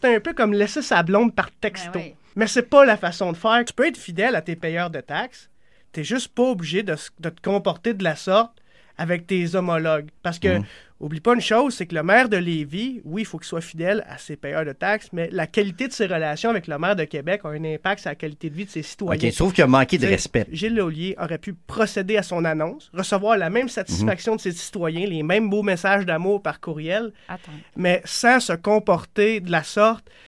c'est un peu comme laisser sa blonde par texto. Ben oui. Mais c'est pas la façon de faire. Tu peux être fidèle à tes payeurs de taxes. T'es juste pas obligé de, de te comporter de la sorte avec tes homologues. Parce que, Mhm. oublie pas une chose, c'est que le maire de Lévis, oui, il faut qu'il soit fidèle à ses payeurs de taxes, mais la qualité de ses relations avec le maire de Québec a un impact sur la qualité de vie de ses OK, citoyens. trouves qu'il a manqué de respect. Gilles Laulier aurait pu procéder à son annonce, recevoir la même satisfaction de ses citoyens, les mêmes beaux messages d'amour par courriel, Attends. mais sans se comporter de la sorte